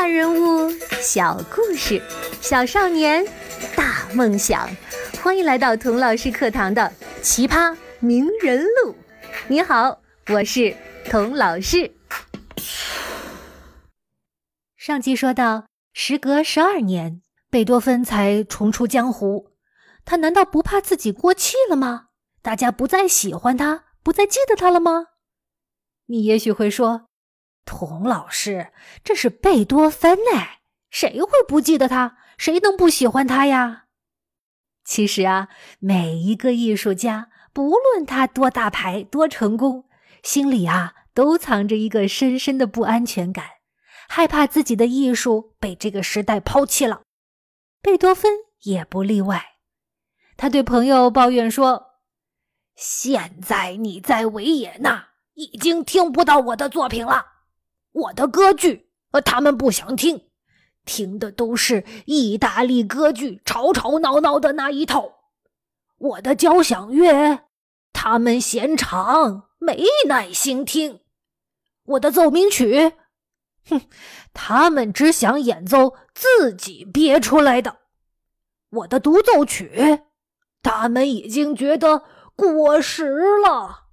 大人物，小故事，小少年，大梦想。欢迎来到童老师课堂的《奇葩名人录》。你好，我是童老师。上集说到，时隔十二年，贝多芬才重出江湖。他难道不怕自己过气了吗？大家不再喜欢他，不再记得他了吗？你也许会说。童老师，这是贝多芬哎，谁会不记得他？谁能不喜欢他呀？其实啊，每一个艺术家，不论他多大牌、多成功，心里啊都藏着一个深深的不安全感，害怕自己的艺术被这个时代抛弃了。贝多芬也不例外。他对朋友抱怨说：“现在你在维也纳已经听不到我的作品了。”我的歌剧，呃，他们不想听，听的都是意大利歌剧吵吵闹闹的那一套。我的交响乐，他们嫌长，没耐心听。我的奏鸣曲，哼，他们只想演奏自己憋出来的。我的独奏曲，他们已经觉得过时了。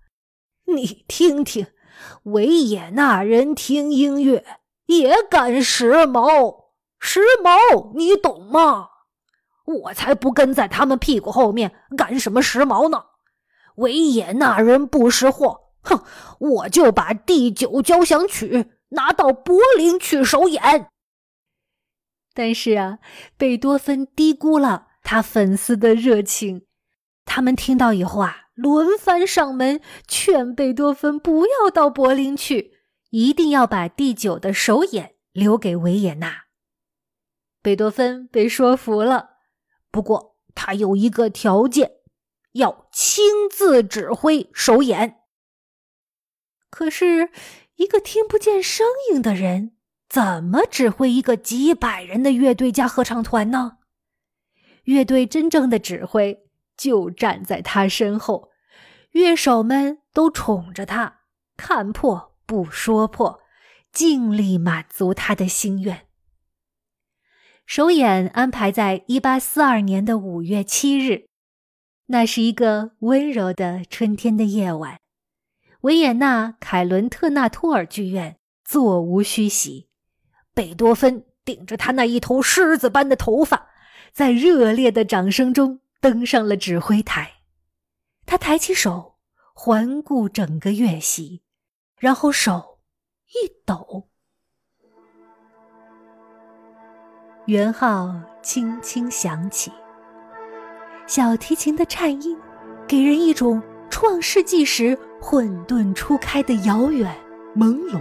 你听听。维也纳人听音乐也赶时髦，时髦你懂吗？我才不跟在他们屁股后面赶什么时髦呢！维也纳人不识货，哼，我就把第九交响曲拿到柏林去首演。但是啊，贝多芬低估了他粉丝的热情，他们听到以后啊。轮番上门劝贝多芬不要到柏林去，一定要把第九的首演留给维也纳。贝多芬被说服了，不过他有一个条件，要亲自指挥首演。可是，一个听不见声音的人怎么指挥一个几百人的乐队加合唱团呢？乐队真正的指挥。就站在他身后，乐手们都宠着他，看破不说破，尽力满足他的心愿。首演安排在一八四二年的五月七日，那是一个温柔的春天的夜晚，维也纳凯伦特纳托尔剧院座无虚席，贝多芬顶着他那一头狮子般的头发，在热烈的掌声中。登上了指挥台，他抬起手环顾整个乐席，然后手一抖，圆号轻轻响起，小提琴的颤音给人一种创世纪时混沌初开的遥远朦胧。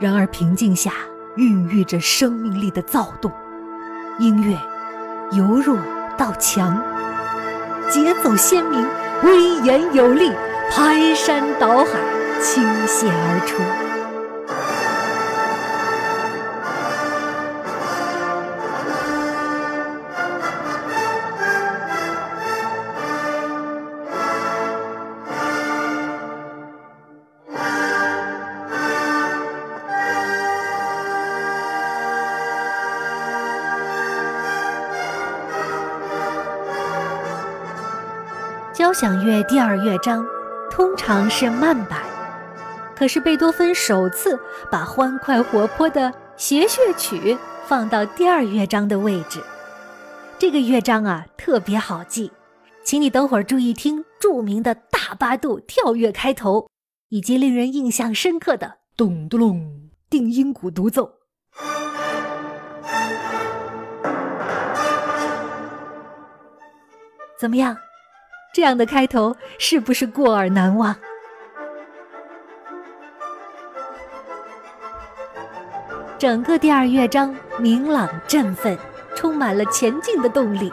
然而平静下孕育着生命力的躁动，音乐。由弱到强，节奏鲜明，威严有力，排山倒海，倾泻而出。交响乐第二乐章通常是慢板，可是贝多芬首次把欢快活泼的协谑曲放到第二乐章的位置。这个乐章啊特别好记，请你等会儿注意听著名的大八度跳跃开头，以及令人印象深刻的咚咚隆定音鼓独奏。怎么样？这样的开头是不是过耳难忘？整个第二乐章明朗振奋，充满了前进的动力。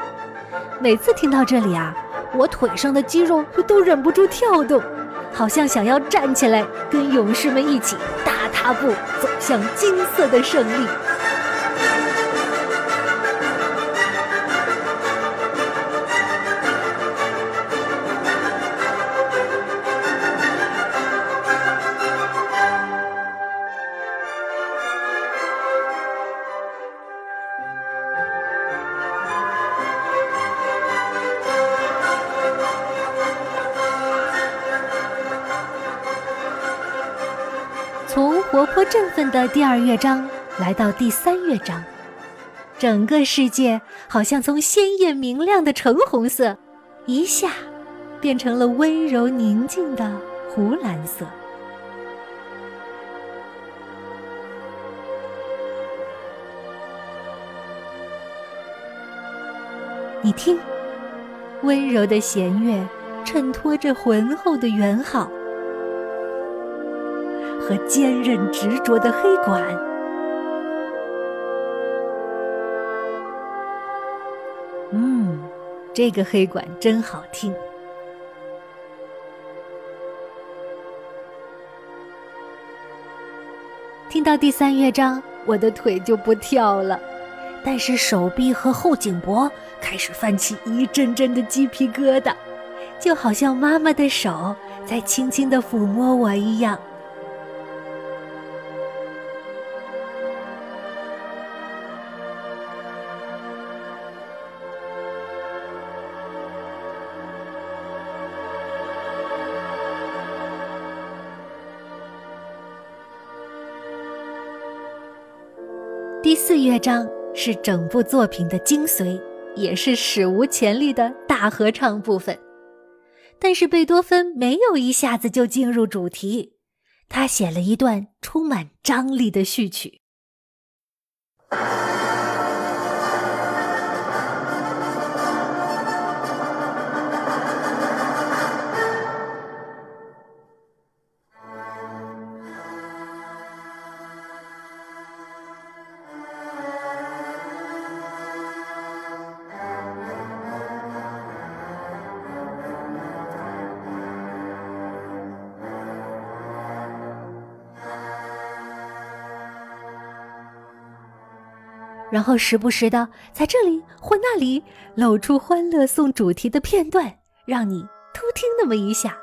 每次听到这里啊，我腿上的肌肉都忍不住跳动，好像想要站起来，跟勇士们一起大踏步走向金色的胜利。振奋的第二乐章来到第三乐章，整个世界好像从鲜艳明亮的橙红色，一下变成了温柔宁静的湖蓝色。你听，温柔的弦乐衬托着浑厚的圆号。和坚韧执着的黑管，嗯，这个黑管真好听。听到第三乐章，我的腿就不跳了，但是手臂和后颈脖开始泛起一阵阵的鸡皮疙瘩，就好像妈妈的手在轻轻的抚摸我一样。第四乐章是整部作品的精髓，也是史无前例的大合唱部分。但是贝多芬没有一下子就进入主题，他写了一段充满张力的序曲。然后时不时的在这里或那里露出《欢乐颂》主题的片段，让你偷听那么一下。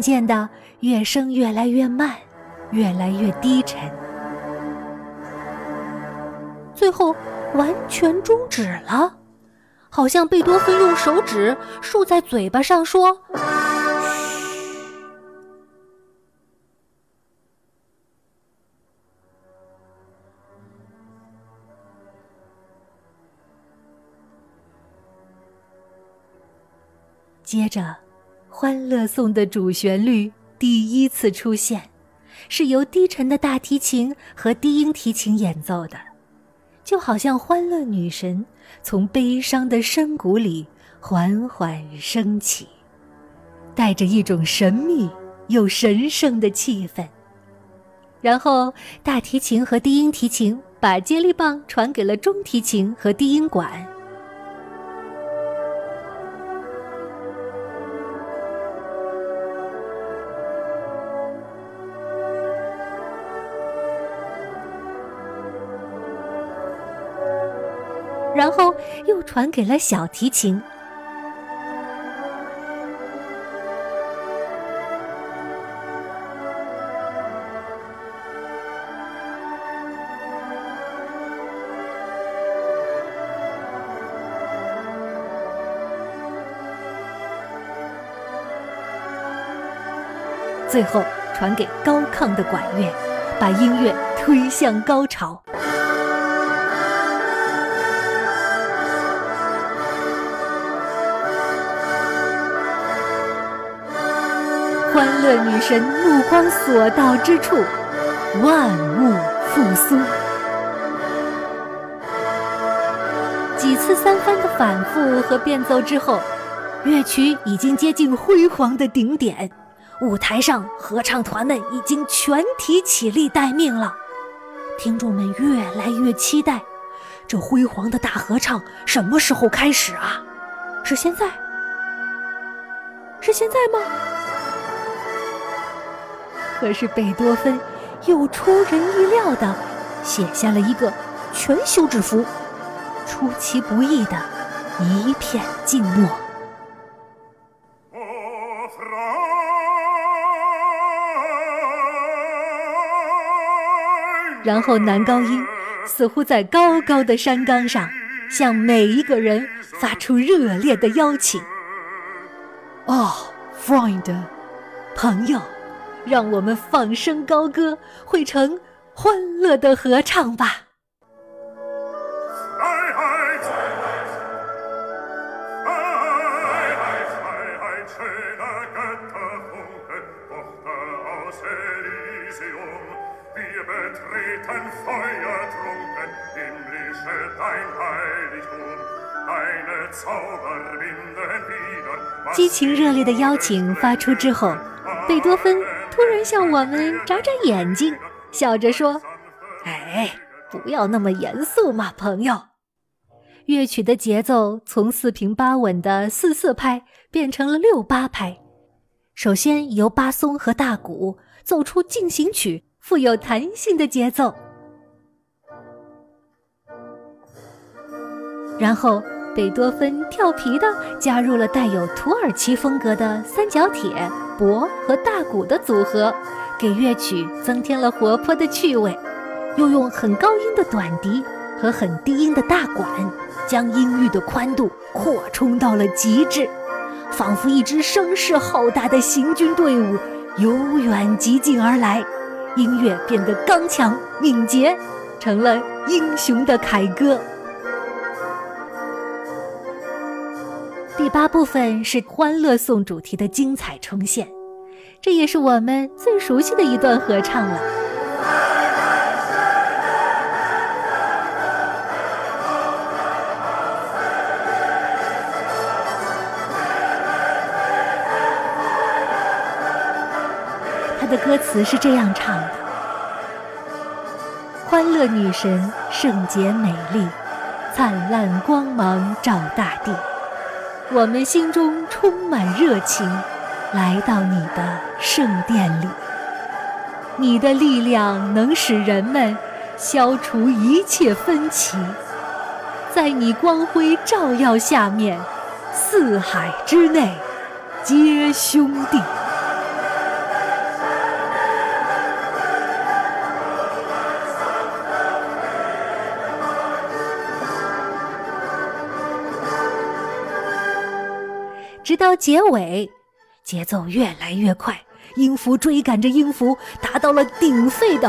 渐渐的，乐声越来越慢，越来越低沉，最后完全终止了，好像贝多芬用手指竖在嘴巴上说：“嘘。”接着。《欢乐颂》的主旋律第一次出现，是由低沉的大提琴和低音提琴演奏的，就好像欢乐女神从悲伤的深谷里缓缓升起，带着一种神秘又神圣的气氛。然后，大提琴和低音提琴把接力棒传给了中提琴和低音管。然后又传给了小提琴，最后传给高亢的管乐，把音乐推向高潮。欢乐女神目光所到之处，万物复苏。几次三番的反复和变奏之后，乐曲已经接近辉煌的顶点。舞台上，合唱团们已经全体起立待命了。听众们越来越期待，这辉煌的大合唱什么时候开始啊？是现在？是现在吗？可是贝多芬又出人意料地写下了一个全休止符，出其不意的一片静默。然后男高音似乎在高高的山岗上，向每一个人发出热烈的邀请。哦，friend，朋友，让我们放声高歌，汇成欢乐的合唱吧。激情热烈的邀请发出之后，贝多芬突然向我们眨眨眼睛，笑着说：“哎，不要那么严肃嘛，朋友。”乐曲的节奏从四平八稳的四四拍变成了六八拍。首先由巴松和大鼓奏出进行曲，富有弹性的节奏，然后。贝多芬调皮地加入了带有土耳其风格的三角铁、钹和大鼓的组合，给乐曲增添了活泼的趣味。又用很高音的短笛和很低音的大管，将音域的宽度扩充到了极致，仿佛一支声势浩大的行军队伍由远及近而来。音乐变得刚强敏捷，成了英雄的凯歌。八部分是《欢乐颂》主题的精彩重现，这也是我们最熟悉的一段合唱了。它的歌词是这样唱的：“欢乐女神，圣洁美丽，灿烂光芒照大地。”我们心中充满热情，来到你的圣殿里。你的力量能使人们消除一切分歧，在你光辉照耀下面，四海之内皆兄弟。直到结尾，节奏越来越快，音符追赶着音符，达到了鼎沸的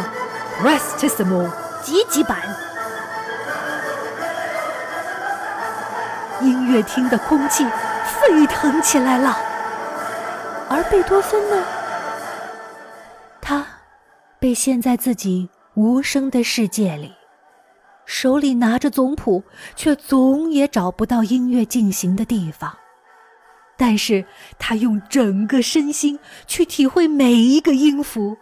Restissimo 极级版。音乐厅的空气沸腾起来了，而贝多芬呢？他被陷在自己无声的世界里，手里拿着总谱，却总也找不到音乐进行的地方。但是他用整个身心去体会每一个音符。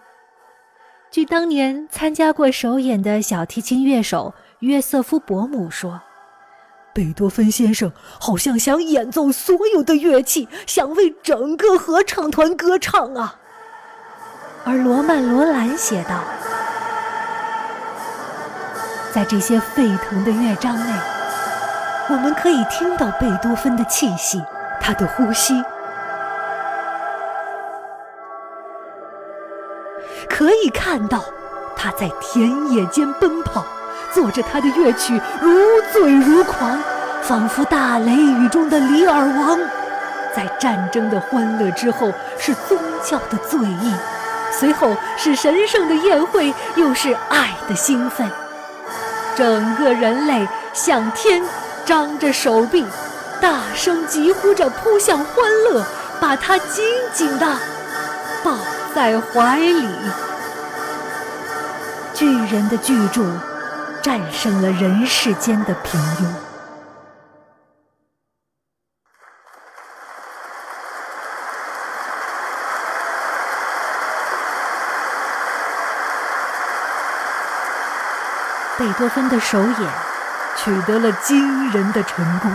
据当年参加过首演的小提琴乐手约瑟夫·伯姆说，贝多芬先生好像想演奏所有的乐器，想为整个合唱团歌唱啊。而罗曼·罗兰写道，在这些沸腾的乐章内，我们可以听到贝多芬的气息。他的呼吸，可以看到他在田野间奔跑，做着他的乐曲，如醉如狂，仿佛大雷雨中的李尔王。在战争的欢乐之后是宗教的醉意，随后是神圣的宴会，又是爱的兴奋。整个人类向天张着手臂。大声疾呼着扑向欢乐，把他紧紧地抱在怀里。巨人的巨著战胜了人世间的平庸。贝多芬的首演取得了惊人的成功。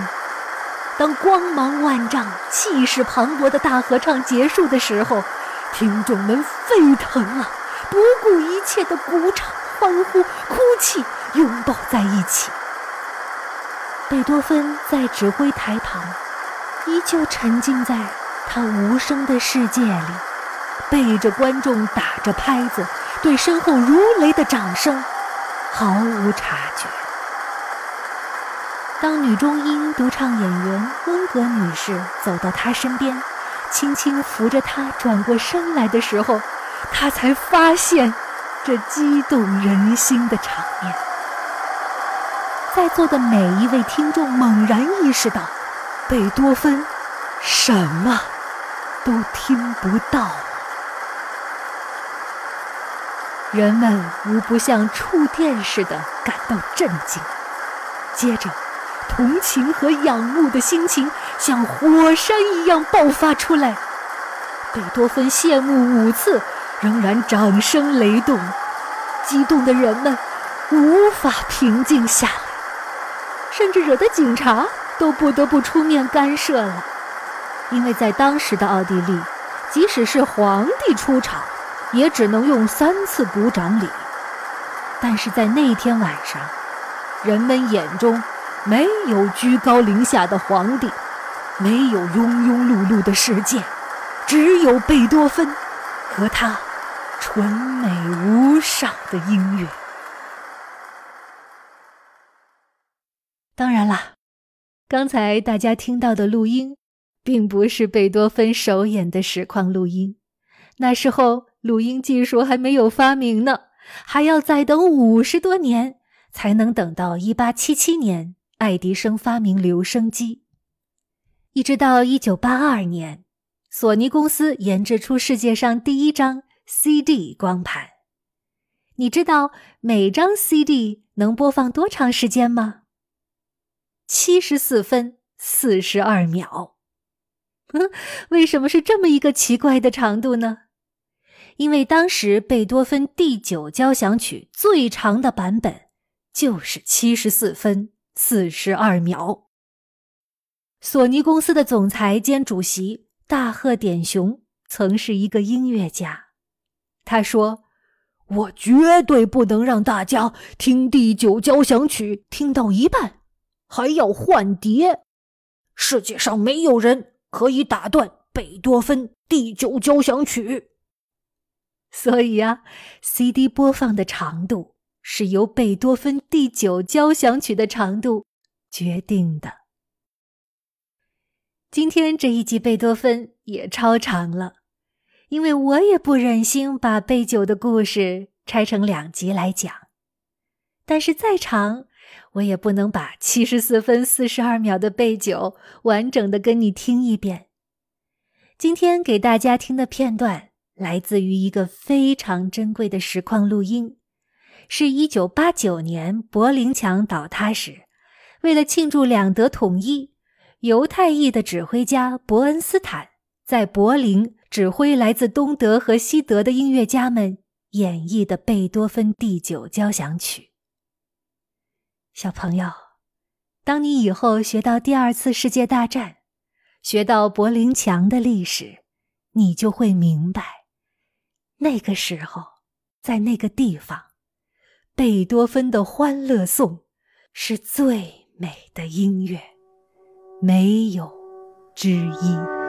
当光芒万丈、气势磅礴的大合唱结束的时候，听众们沸腾了，不顾一切的鼓掌、欢呼、哭泣，拥抱在一起。贝多芬在指挥台旁，依旧沉浸在他无声的世界里，背着观众打着拍子，对身后如雷的掌声毫无察觉。当女中音独唱演员温格女士走到他身边，轻轻扶着他转过身来的时候，他才发现这激动人心的场面。在座的每一位听众猛然意识到，贝多芬什么都听不到。人们无不像触电似的感到震惊，接着。同情和仰慕的心情像火山一样爆发出来。贝多芬谢幕五次，仍然掌声雷动，激动的人们无法平静下来，甚至惹得警察都不得不出面干涉了。因为在当时的奥地利，即使是皇帝出场，也只能用三次鼓掌礼。但是在那天晚上，人们眼中。没有居高临下的皇帝，没有庸庸碌碌的世界，只有贝多芬和他纯美无上的音乐。当然啦，刚才大家听到的录音，并不是贝多芬首演的实况录音，那时候录音技术还没有发明呢，还要再等五十多年，才能等到一八七七年。爱迪生发明留声机，一直到一九八二年，索尼公司研制出世界上第一张 CD 光盘。你知道每张 CD 能播放多长时间吗？七十四分四十二秒。为什么是这么一个奇怪的长度呢？因为当时贝多芬第九交响曲最长的版本就是七十四分。四十二秒。索尼公司的总裁兼主席大贺典雄曾是一个音乐家。他说：“我绝对不能让大家听第九交响曲听到一半，还要换碟。世界上没有人可以打断贝多芬第九交响曲。所以啊，CD 播放的长度。”是由贝多芬第九交响曲的长度决定的。今天这一集贝多芬也超长了，因为我也不忍心把贝九的故事拆成两集来讲。但是再长，我也不能把七十四分四十二秒的贝九完整的跟你听一遍。今天给大家听的片段来自于一个非常珍贵的实况录音。是一九八九年柏林墙倒塌时，为了庆祝两德统一，犹太裔的指挥家伯恩斯坦在柏林指挥来自东德和西德的音乐家们演绎的贝多芬第九交响曲。小朋友，当你以后学到第二次世界大战，学到柏林墙的历史，你就会明白，那个时候在那个地方。贝多芬的《欢乐颂》是最美的音乐，没有之一。